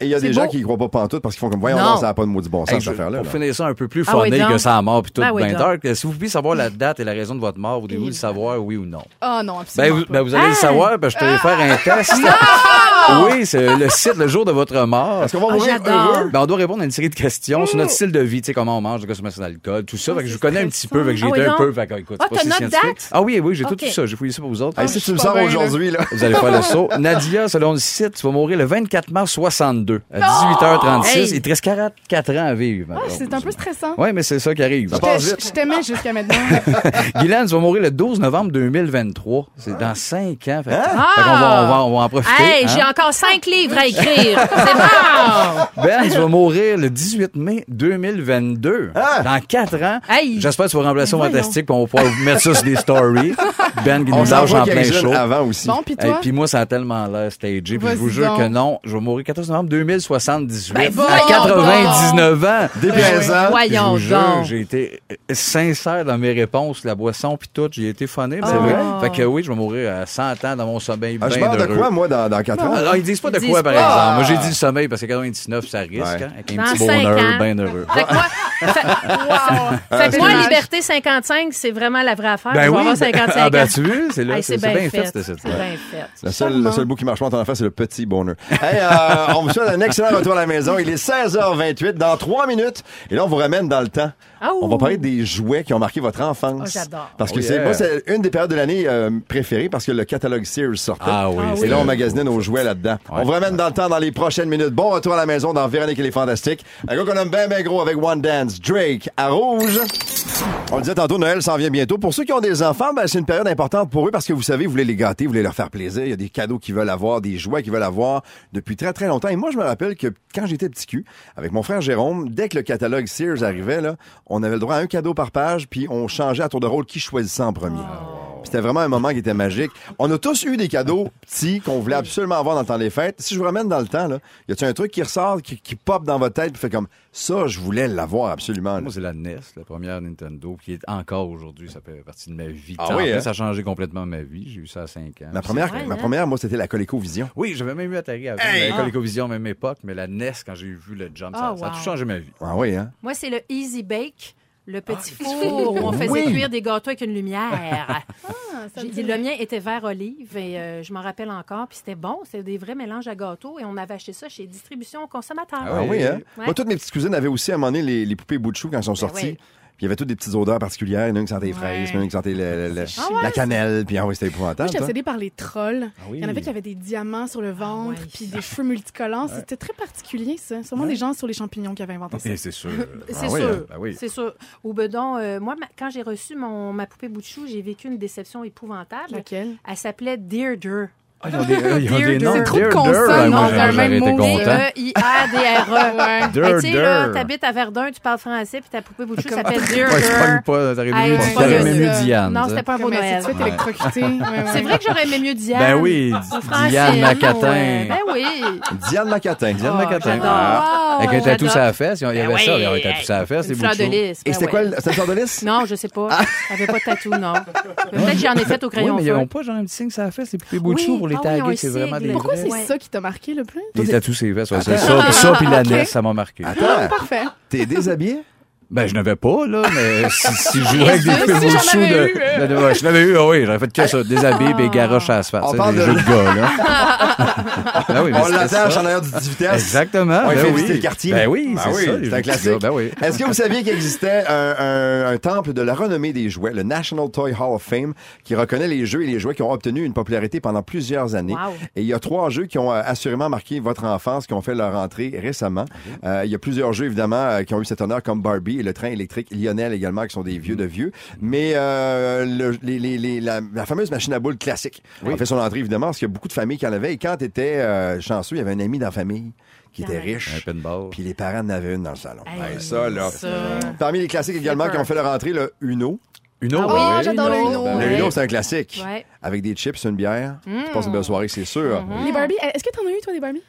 Et il y a des gens qui y croient pas pantoute parce qu'ils font comme, voyons, Non. non, ça n'a pas de maudit bon sens, Hey, cette je- affaire-là. pour là. finir ça un peu plus Ah oui, que ça mort puis tout Ah oui, dark, si vous pouviez savoir la date et la raison de votre mort, voulez-vous le savoir, oui ou non? Ah non, Ben absolument vous, ben, vous allez Ah! le savoir, ben, je te vais faire un test. Oui, c'est le site, le jour de votre mort. Est-ce qu'on va Ah, mourir heureux? Ben, on doit répondre à une série de questions sur notre style de vie, tu sais, comment on mange, de consommation d'alcool, tout ça. Fait que je vous connais un petit peu, fait que j'ai Ah été oui, un peu, fait que, écoute, Ah, c'est pas si notre scientifique. date? Ah oui, oui, j'ai tout ça, j'ai fouillé ça pour vous autres. Hey, si tu me sors aujourd'hui, là. Vous allez faire le saut. Nadia, selon le site, tu vas mourir le 24 mars 62, à 18h36. Hey! Il te reste 44 ans à vivre. Ah, c'est un peu stressant. Oui, mais c'est ça qui arrive. Je, t'aimais jusqu'à maintenant. Guylaine, tu vas mourir le 12 novembre 2023. C'est dans 5 ans. Fait, fait qu'on va, on va, on va en profiter. Hey, hein? Encore cinq livres à écrire. C'est bon! Ben, tu vas mourir le 18 mai 2022. Hein? Dans 4 ans. J'espère que tu vas remplacer au fantastique puis on va pouvoir vous mettre ça sur des stories. Ben qui On nous lâche en plein show. jeunes avant aussi. Bon, puis Et puis moi, ça a tellement l'air stagé. Puis je vous jure donc. que non, je vais mourir 14 novembre 2078. Ben, à voyons 99 ans. Déplaisant. Je Voyons vous jure, donc. j'ai été sincère dans mes réponses, la boisson puis tout, j'ai été funné, c'est Oh. vrai. Fait que oui, je vais mourir à 100 ans dans mon sommeil Ah, je meurs de quoi, moi, dans, dans 4 ans? Alors, ils disent pas de quoi, par exemple. Moi, j'ai dit le sommeil parce que 99, ça risque, Ouais. hein, avec un Dans petit bonheur ans. bien heureux. Moi, fait, que moi, Liberté 55, c'est vraiment la vraie affaire. Ben je vais oui. avoir 55 Ah, ben, ans. tu veux, c'est là, Hey, c'est c'est bien fait, cette C'est bien fait. Le seul, le seul bout qui marche pas en enfant, c'est le petit bonheur. Hey, euh, on vous souhaite un excellent retour à la maison. Il est 16h28 dans 3 minutes. Et là, on vous ramène dans le temps. Ah, On va parler des jouets qui ont marqué votre enfance. Oh, j'adore. Parce que Oh, c'est yeah. moi, c'est une des périodes de l'année euh, préférées parce que le catalogue Sears sortait. Ah oui. Ah Et c'est là, on magasinait nos jouets là-dedans. Ouais. On vous ramène dans le temps dans les prochaines minutes. Bon retour à la maison dans Véronique et les Fantastiques. Un gars qu'on aime bien, bien gros avec One Dance, Drake à rouge. On disait tantôt, Noël s'en vient bientôt. Pour ceux qui ont des enfants, ben, c'est une période importante pour eux parce que vous savez, vous voulez les gâter, vous voulez leur faire plaisir. Il y a des cadeaux qu'ils veulent avoir, des jouets qu'ils veulent avoir depuis très, très longtemps. Et moi, je me rappelle que quand j'étais petit cul, avec mon frère Jérôme, dès que le catalogue Sears arrivait, on avait le droit à un cadeau par page, puis on changeait à tour de rôle qui choisissait en premier. Puis C'était vraiment un moment qui était magique. On a tous eu des cadeaux petits qu'on voulait absolument avoir dans le temps des fêtes. Si je vous ramène dans le temps, là, y a-tu un truc qui ressort, qui, qui pop dans votre tête, puis fait comme ça, je voulais l'avoir absolument. là? Moi, c'est la NES, la première Nintendo, qui est encore aujourd'hui, ça fait partie de ma vie. Ah oui, hein? Ça a changé complètement ma vie. J'ai eu ça à 5 ans. Ma première, vrai, ma hein? première, moi, c'était la ColecoVision. Oui, j'avais même eu Atari avant. Hey! La ColecoVision, même époque, mais la NES, quand j'ai vu le jump, ça, Ah, ça a tout changé ma vie. Ah oui, hein? Moi, c'est le Easy Bake, le petit four où on faisait Oui. cuire des gâteaux avec une lumière. ça dit le mien était vert olive et euh, je m'en rappelle encore. Puis c'était bon, c'était des vrais mélanges à gâteaux et on avait acheté ça chez Distribution Consommateur. Ah oui, hein? Ouais. Moi, toutes mes petites cousines avaient aussi à un moment donné les, les poupées bout de chou quand elles sont sorties. oui. Puis il y avait toutes des petites odeurs particulières. Il y en a une qui sentait les fraises, il y en a une qui sentait le- le- le- Ah ouais, la cannelle. Puis ah oui, c'était Moi, épouvantable. j'étais obsédée par les trolls. oui. Il y en avait qui avaient des diamants sur le ventre, ouais. puis des cheveux multicolores. C'était très particulier, ça. Sûrement des gens sur les champignons qui avaient inventé ça. Et c'est sûr. C'est Ah oui, sûr. hein? Ben oui. C'est sûr. Ou bedon, euh, moi, ma- quand j'ai reçu mon, ma poupée bout de chou, j'ai vécu une déception épouvantable. Laquelle? Elle s'appelait Deirdre. Ah, ils ont des, ils ont des noms. C'est trop de consonnes, ben, c'est un même mot. D-E-I-A-D-R-E. Tu sais, là, t'habites à Verdun, tu parles français, puis ta poupée bout de chou Comme- s'appelle Ouais, je pas. T'aurais aimé mieux Diane. Non, c'était pas un beau Noël. C'est vrai que j'aurais aimé mieux Diane. Ben oui, Diane Macatin. euh, Ben oui. Diane Macatin. Diane Oh, Macatin. Ah. Avec un tatou sur la fesse. Il y avait Ben ça, il y avait un tatou sur la fesse. Une les fleur bouts de lys. Et ben c'était quoi, c'était le sort de lys? Non, je sais pas. Elle avait pas de tatou, non. Peut-être que j'en ai fait au crayon mais ils n'ont pas genre un petit signe sur la fesse, les poupées bout les Ah oui, taguer. C'est vraiment des Pourquoi c'est Ouais. ça qui t'a marqué le plus? Les tatous les fesses, ouais, c'est ça. Ça, puis la ok. NES, ça m'a marqué. Attends, Parfait. t'es déshabillé? Ben, je n'avais pas, là, mais si, si je jouais avec des Si films j'en au-dessous avais de, eu, euh. de- de- ouais, je l'avais eu, ah oui, j'avais fait que ça, des habits et garoches à tu sais, parle des de- jeux de gars, là. Ben oui, mais On l'attache en arrière du 10 vitesses. Exactement. On ben fait oui. le quartier. Ben oui, Ben c'est oui, ça. c'est jeux un classique. gars, Ben oui. Est-ce que vous saviez qu'il existait un, un- un temple de la renommée des jouets, le National Toy Hall of Fame, qui reconnaît les jeux et les jouets qui ont obtenu une popularité pendant plusieurs années? Wow. Et il y a trois jeux qui ont euh, assurément marqué votre enfance, qui ont fait leur entrée récemment. Euh, il y a plusieurs jeux, évidemment, euh, qui ont eu cet honneur, comme Barbie et le train électrique Lionel également, qui sont des vieux de vieux. Mais euh, le- les- les- les- la, la fameuse machine à boules classique a fait son entrée, évidemment, parce qu'il y a beaucoup de familles qui en avaient. Et quand tu étais chanceux, il y avait un ami dans la famille qui était riche. Puis les parents en avaient une dans le salon. Hey, ça, là. ça. Parmi les classiques également qui ont fait leur entrée, le Uno. Autre. Ah oui, oui. j'adore le Uno. Uno. Ouais. Uno, c'est un classique. Ouais. Avec des chips, une bière. Tu passes une belle soirée, c'est sûr. Les Barbie, est-ce que t'en as eu, toi, des Barbie?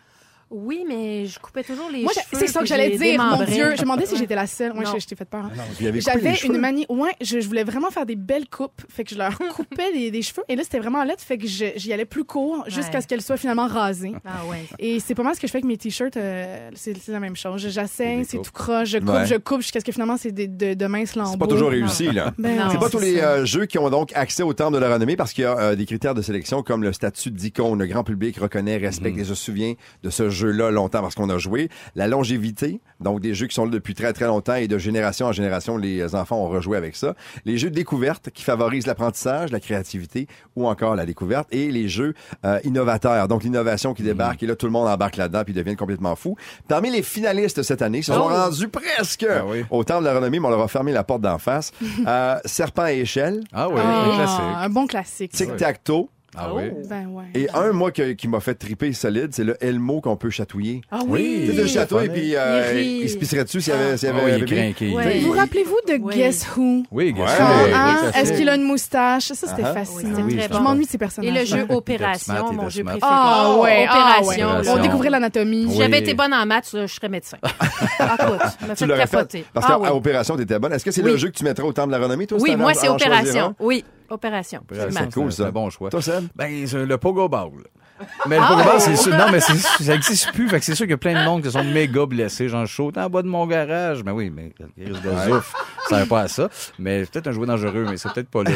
Oui, mais je coupais toujours les Moi, cheveux. c'est ça que j'allais les dire, mon. Dieu. Je me demandais si j'étais la seule. Moi, Non. je, je t'ai fait peur. hein. Les J'avais une manie. Ouais, je, je voulais vraiment faire des belles coupes. Fait que je leur coupais des, des cheveux. Et là, c'était vraiment lettre. Fait que j'y allais plus court jusqu'à Ouais. ce qu'elles soient finalement rasées. Ah ouais. Et c'est pas mal ce que je fais avec mes t-shirts. euh, c'est la même chose. Je- J'assaigne, c'est tout croche. Je coupe, Ouais. je coupe jusqu'à ce que finalement, c'est des- de, de minces lambeaux. C'est pas toujours réussi, là. Ben, C'est pas tous les euh, jeux qui ont donc accès au temple de la renommée parce qu'il y a euh, des critères de sélection comme le statut d'icône. Le grand public reconnaît, respecte et se souvient de ce jeu-là longtemps parce qu'on a joué. La longévité, donc des jeux qui sont là depuis très très longtemps et de génération en génération, les enfants ont rejoué avec ça. Les jeux de découverte qui favorisent l'apprentissage, la créativité ou encore la découverte et les jeux euh, innovateurs. Donc l'innovation qui débarque et là tout le monde embarque là-dedans puis devient complètement fou. Parmi les finalistes cette année, ils se sont Oh. rendus presque Ah oui. au temple de la renommée, mais on leur a fermé la porte d'en face. Euh, Serpent et échelle, Ah oui, Ah, un classique. un bon classique. tic-tac-toe. Ah oui? Ben ouais. Et un, moi, que- qui m'a fait triper solide, c'est le Elmo qu'on peut chatouiller. Ah Oui. Tu sais, le château, et funny. puis euh, Il rit. il se pisserait dessus s'il y avait, s'il y Ah avait oui, un il est bébé. craqué. Ouais. Vous rappelez-vous de Oui. Guess Who? Oui, Ouais. sûr. Genre, Oui, hein, fait. Est-ce qu'il a une moustache? Ça, c'était Ah. fascinant. Oui, très Je bon. m'ennuie de ces Et personnages. le jeu Smart, Opération, il mon était jeu smart. préféré. Ah ouais, ah Opération. ouais. là. On découvrait l'anatomie. Oui. J'avais été bonne en maths, là, je serais médecin. Ah, écoute, m'a Tu fait l'aurais fait. capoter. Parce Ah, qu'à oui. Opération, t'étais bonne. Est-ce que c'est Oui. le jeu que tu mettrais au temple de la renommée, toi? si Oui, t'avais moi, à c'est en choisir Opération. un? Oui, Opération. C'est cool, c'est un bon choix. Toi, Seb? Ben, c'est le pogo ball. Mais le pogo ball, c'est sûr. Non, mais c'est- ça existe plus. Fait que c'est sûr qu'il y a plein de monde qui sont méga blessés. J'en shoot en bas de mon garage. Mais oui, mais risque de zouf, sert pas à ça. Mais peut-être un jouet dangereux, mais c'est peut-être pas là.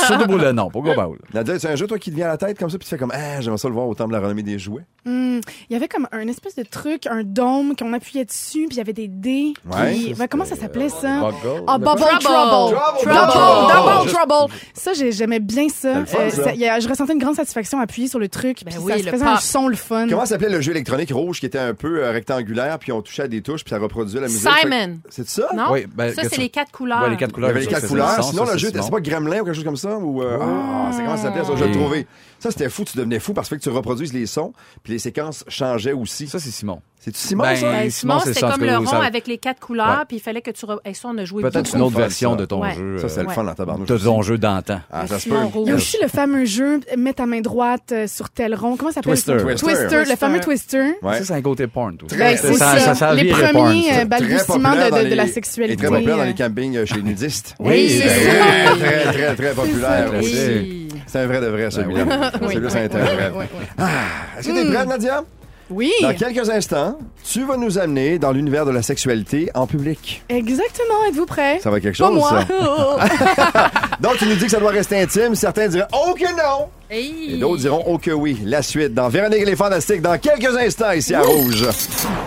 C'est Surtout pour le nom, ball. Nadia, c'est un jeu, toi, qui te vient à la tête comme ça, puis tu fais comme, ah, j'aimerais ça le voir au temple de la renommée des jouets. Hmm, Il y avait comme un espèce de truc, un dôme qu'on appuyait dessus, puis il y avait des dés. Ouais. qui- ben, comment ça s'appelait ça? Buggle. Ah, Bubble Trouble. Trouble. Trouble. Double, Trouble. double trouble. Ça, j'ai- j'aimais bien ça. Fun, ça. il y a- je ressentais une grande satisfaction à appuyer sur le truc. Ben puis oui, ça le faisait pop. un son le fun. Comment s'appelait le jeu électronique rouge qui était un peu euh, rectangulaire, puis on touchait à des touches, puis ça reproduisait la musique? Simon. C'est ça? Non? Oui, ben, ça, c'est les quatre couleurs. Ouais, les quatre Il y couleurs. avait les quatre couleurs. Sinon, le jeu, c'est pas Gremlin ou quelque chose comme ça? Ou, euh, ah, c'est comment ça s'appelait? ça? Je vais le trouver. Ça, c'était fou. Tu devenais fou parce que tu reproduises les sons, puis les séquences changeaient aussi. Ça, c'est Simon. C'est-tu Simon, Ben, ça? Ben, Simon, c'était ça, comme le rond ça- avec les quatre couleurs, puis il fallait que tu... re- Hey, ça, on a joué Peut-être une autre fun, version ça. de ton Ouais. jeu. Ça, c'est le fun dans tabarnouche. de ton jeu d'antan. Ah, ça se peut. Il y a aussi le fameux jeu Mets ta main droite euh, sur tel rond. Comment ça s'appelle? Twister. ça? Twister. Twister. Le fameux Twister. Ouais. Ça, c'est un côté porn, tout. Ben, c'est ça. les virait premiers ça. euh, balbutiements de, la les- sexualité. Et très populaire dans les campings chez les nudistes. Oui, ben c'est ça. Très, très, très populaire. Aussi. C'est un vrai de vrai, celui-là. Oui, Celui-là, c'est un vrai. oui, oui, oui. Ah, Est-ce que t'es prête, Nadia? Oui, Dans quelques instants, tu vas nous amener dans l'univers de la sexualité en public. exactement. Êtes-vous prêts? Ça va être quelque Pas chose, moi. ça. Donc, tu nous dis que ça doit rester intime. Certains diraient « Oh que non! » Hey. Et d'autres diront « Oh que oui! » La suite dans Véronique et les Fantastiques dans quelques instants ici à Rouge.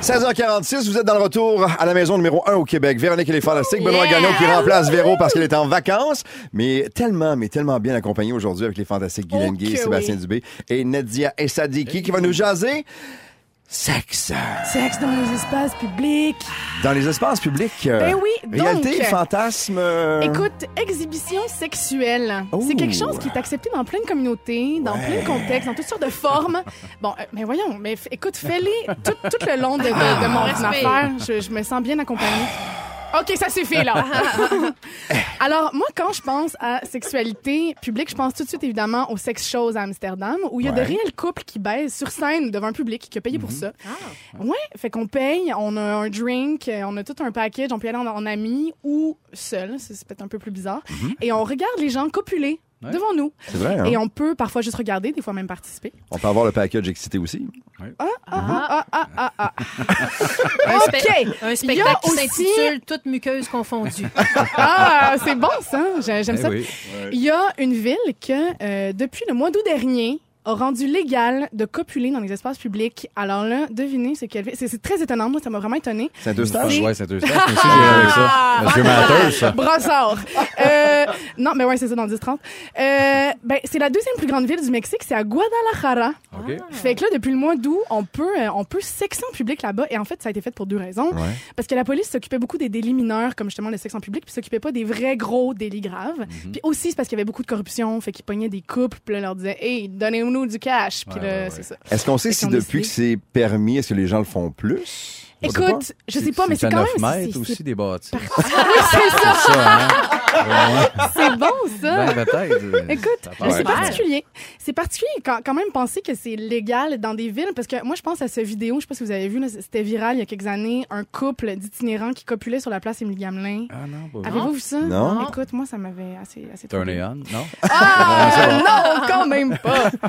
16h46, vous êtes dans le retour à la maison numéro 1 au Québec. Véronique et les Fantastiques. Benoît Yeah! Gagnon qui remplace Véro parce qu'elle est en vacances. Mais tellement, mais tellement bien accompagné aujourd'hui avec les Fantastiques Guylaine Oh Gay, que Sébastien oui. Dubé et Nadia Essadiki qui va nous jaser? Sexe Sexe dans les espaces publics. dans les espaces publics. euh, Ben oui, donc- Réalité, fantasme. euh, Écoute, exhibition sexuelle. Oh. C'est quelque chose qui est accepté dans plein de communautés, dans Ouais. plein de contextes, dans toutes sortes de formes. Bon, euh, mais voyons, mais f- écoute, fais-les tout, tout le long de, de- de mon affaire. Je, je me sens bien accompagnée. OK, ça suffit, là. Alors, moi, quand je pense à sexualité publique, je pense tout de suite, évidemment, au sex shows à Amsterdam, où il y a de réels couples qui baisent sur scène devant un public qui a payé pour ça. Ouais, fait qu'on paye, on a un drink, on a tout un package, on peut y aller en, en ami ou seul, c'est c'est peut-être un peu plus bizarre, et on regarde les gens copuler Ouais. devant nous. C'est vrai, hein? Et on peut parfois juste regarder, des fois même participer. On peut avoir le package excité aussi. Ah, ah, ah, ah, ah. Un, OK. spec- un Il y a spectacle qui aussi- s'intitule Toutes muqueuses confondues. Ah, c'est bon ça. J'ai- J'aime Eh ça. oui. Il y a une ville que, euh, depuis le mois d'août dernier, a rendu légal de copuler dans les espaces publics. Alors là, devinez ce qu'elle fait. C'est c'est très étonnant. Moi, ça m'a vraiment étonné. Ouais, c'est Eustache. Moi aussi, j'irai avec ça. Monsieur Matters, ça. Brassard. Euh, non, mais ouais, c'est ça, dans le 10-30. Euh, ben, c'est la deuxième plus grande ville du Mexique. C'est à Guadalajara. OK. Fait que là, depuis le mois d'août, on peut, euh, on peut sexer en public là-bas. Et en fait, ça a été fait pour deux raisons. Ouais. Parce que la police s'occupait beaucoup des délits mineurs, comme justement le sexe en public, puis s'occupait pas des vrais gros délits graves. Mhm. Puis aussi, c'est parce qu'il y avait beaucoup de corruption, fait qu'ils pognaient des couples, puis là, leur disaient, hey, donnez-nous du cash. Puis Ouais, là, ouais, ouais. c'est ça. Est-ce qu'on sait si depuis que c'est permis, est-ce que les gens le font plus? Écoute, je sais pas, mais c'est à quand 9 même. mètres c'est- aussi des bâtis. Oui, c'est ça. C'est ça, hein? C'est bon, ça. Ben, peut-être. Écoute, mais passe. c'est particulier. C'est particulier quand, quand même penser que c'est légal dans des villes parce que moi je pense à cette vidéo, je sais pas si vous avez vu, c'était viral il y a quelques années, un couple d'itinérants qui copulait sur la place Émilie Gamelin. Ah non, pas Avez-vous vu ça? Non. Écoute, moi ça m'avait assez assez Turn troublé. it on, non? Ah non, quand même pas.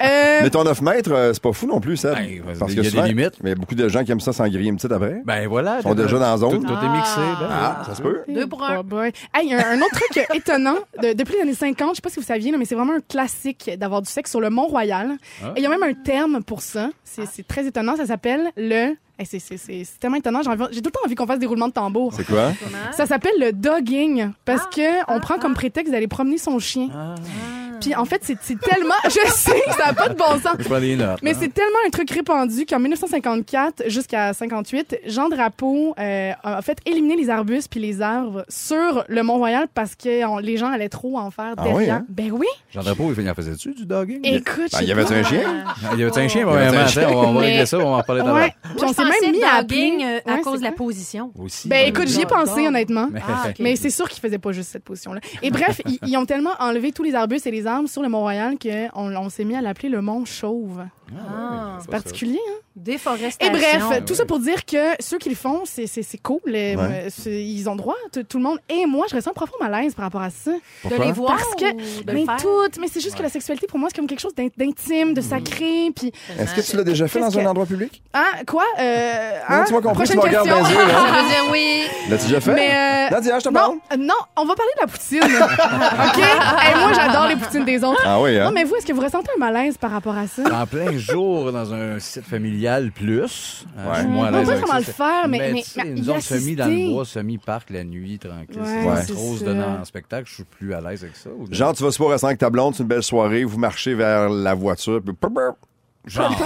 Euh, Mais ton 9 mètres, euh, c'est pas fou non plus, ça. Ben, Parce il que y a des souvent, limites. Mais il y a beaucoup de gens qui aiment ça s'en griller une petite après. Ben voilà. Ils sont déjà dans la zone. Tout, tout est mixé. Ben, Ah, ça se peut. Deux pour un. Oh boy. Hey, un, un autre truc étonnant. De- depuis les années 50, je sais pas si vous saviez, mais c'est vraiment un classique d'avoir du sexe sur le Mont-Royal. Ah. Et il y a même un terme pour ça. C'est c'est très étonnant. Ça s'appelle le... Hey, c'est- c'est tellement étonnant. J'ai tout le temps envie qu'on fasse des roulements de tambour. C'est quoi? Ça s'appelle le dogging parce que on prend comme prétexte d'aller promener son chien. Ah. Puis en fait, c'est tellement... Je sais, ça n'a pas de bon sens. Notes. Mais hein. c'est tellement un truc répandu qu'en 1954 jusqu'à 58, Jean Drapeau euh, a fait éliminer les arbustes puis les arbres sur le Mont-Royal parce que on- les gens allaient trop en faire Ah derrière. oui, hein? Ben oui. Jean Drapeau, il en faisait-tu du dogging? Écoute, Ben, il y avait un chien? Ah, Il y avait un chien, Il y avait un vraiment. chien. On va- régler ça, on va en parler à Ouais. Puis on s'est même mis à dogging, appeler. euh, à Ouais, cause de la position. Aussi. Ben écoute, j'y ai pensé honnêtement. Ah. Mais c'est sûr qu'ils faisaient pas juste cette position-là. Et bref, ils, ils ont tellement enlevé tous les arbustes et les sur le Mont-Royal qu'on on s'est mis à l'appeler le Mont Chauve. Ah. C'est particulier, hein? Et Déforestation. bref, tout ça pour dire que ceux qui le font, c'est c'est- c'est cool. euh, Ouais. c'est- Ils ont droit, tout tout le monde. Et moi, je ressens profond malaise par rapport à ça. de les voir Parce que, de mais le faire? tout, mais c'est juste que la sexualité, pour moi, c'est comme quelque chose d'in- d'intime, de sacré. Puis, Est-ce que tu l'as déjà fait dans un endroit public? ah, quoi? Euh, Non, hein? tu m'as compris, tu Prochaine me regardes question. dans les yeux, là. Ça veut dire oui. L'as-tu déjà fait? Mais, euh, Nadia, je te parle. non, euh, non, on va parler de la poutine. OK? Et moi, j'adore les poutines des autres. Ah oui, hein? Non, mais vous, est-ce que vous ressentez un malaise par rapport à ça? En plein jour, dans un site familial plus. Ouais. je suis moins à l'aise pas avec comment le faire, mais- mais- mais une zone semi dans le bois, semi-parc la nuit, tranquille. Ouais, c'est trop se donner en spectacle, je suis plus à l'aise avec ça. ou- Genre, tu vas se au restaurant avec ta blonde, c'est une belle soirée, vous marchez vers la voiture, puis... Genre.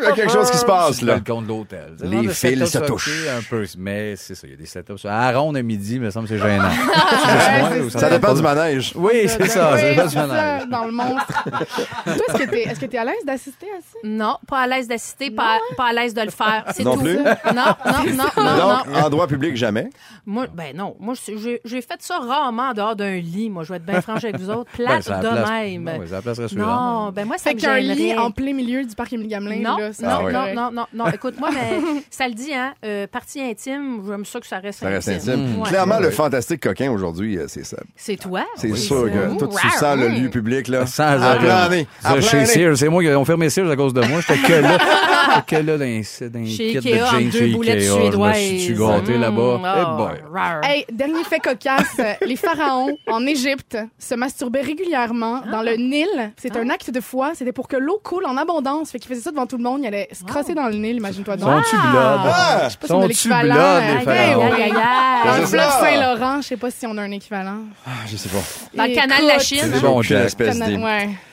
Il y a quelque chose qui se passe, Sur le là. balcon de l'hôtel. Tu Les fils se touchent. tu Un peu, mais c'est ça, il y a des setups. À ronde à midi, me semble que c'est gênant. Ça dépend du manège. Oui, c'est ça, ça dépend du manège. dans le monstre. Toi, est-ce que que t'es à l'aise d'assister à ça? Non, pas à l'aise d'assister, pas, pas à l'aise de le faire. C'est Non tout. plus? Non, non, non, non, non. Donc, endroit public, jamais. Moi, ben non. Moi, je- j'ai j'ai fait ça rarement en dehors d'un lit. Moi, je vais être bien franche avec vous autres. Ben, Plate de place- même. Non, ben moi, ça Fait me qu'un lit gênerait. en plein milieu du parc Émilie Gamelin, Non, là, ça, non, Ah oui. non, non, non, non. Écoute, moi, mais ça le dit, hein, euh, partie intime, j'aime ça que ça reste Ça reste intime. intime. Ouais. Clairement, le fantastique coquin aujourd'hui, euh, c'est ça. C'est toi? C'est Oui, sûr ça. que toi, tu sens le lieu public, là. Sans À Chez. Sears, c'est moi qui ont fermé Sears à cause de moi. J'étais que là. J'étais que là dans un dans un Chez kit de jeans deux chez boulettes Ikea. Je me suis gâté Mm, là-bas? oh, Eh. Hey, dernier fait cocasse, euh, les pharaons en Égypte se masturbaient régulièrement Ah. dans le Nil. C'est un acte de foi. C'était pour que l'eau coule en abondance. Fait qu'ils faisaient ça devant tout le monde. Ils allaient se crosser dans le Nil, imagine-toi donc. Sont-tu? Ah! Je sais pas si on a l'équivalent. Dans aïe. le. Saint-Laurent, je sais pas si on a un équivalent. Ah, je sais pas. Dans le canal de la Chine. C'est bon, espèce.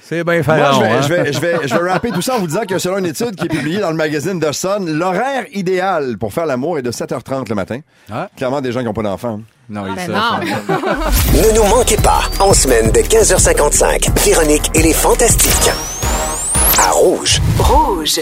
C'est bien Moi, pharaon, je vais, hein? je, vais, je, vais, rapper tout ça en vous disant que selon une étude qui est publiée dans le magazine The Sun, l'horaire idéal pour faire l'amour est de 7h30 le matin. Ah. Clairement, des gens qui n'ont pas d'enfants. Non, il Ben ça, non. Ne nous manquez pas, en semaine de 15h55, Véronique et les Fantastiques. À Rouge. Rouge.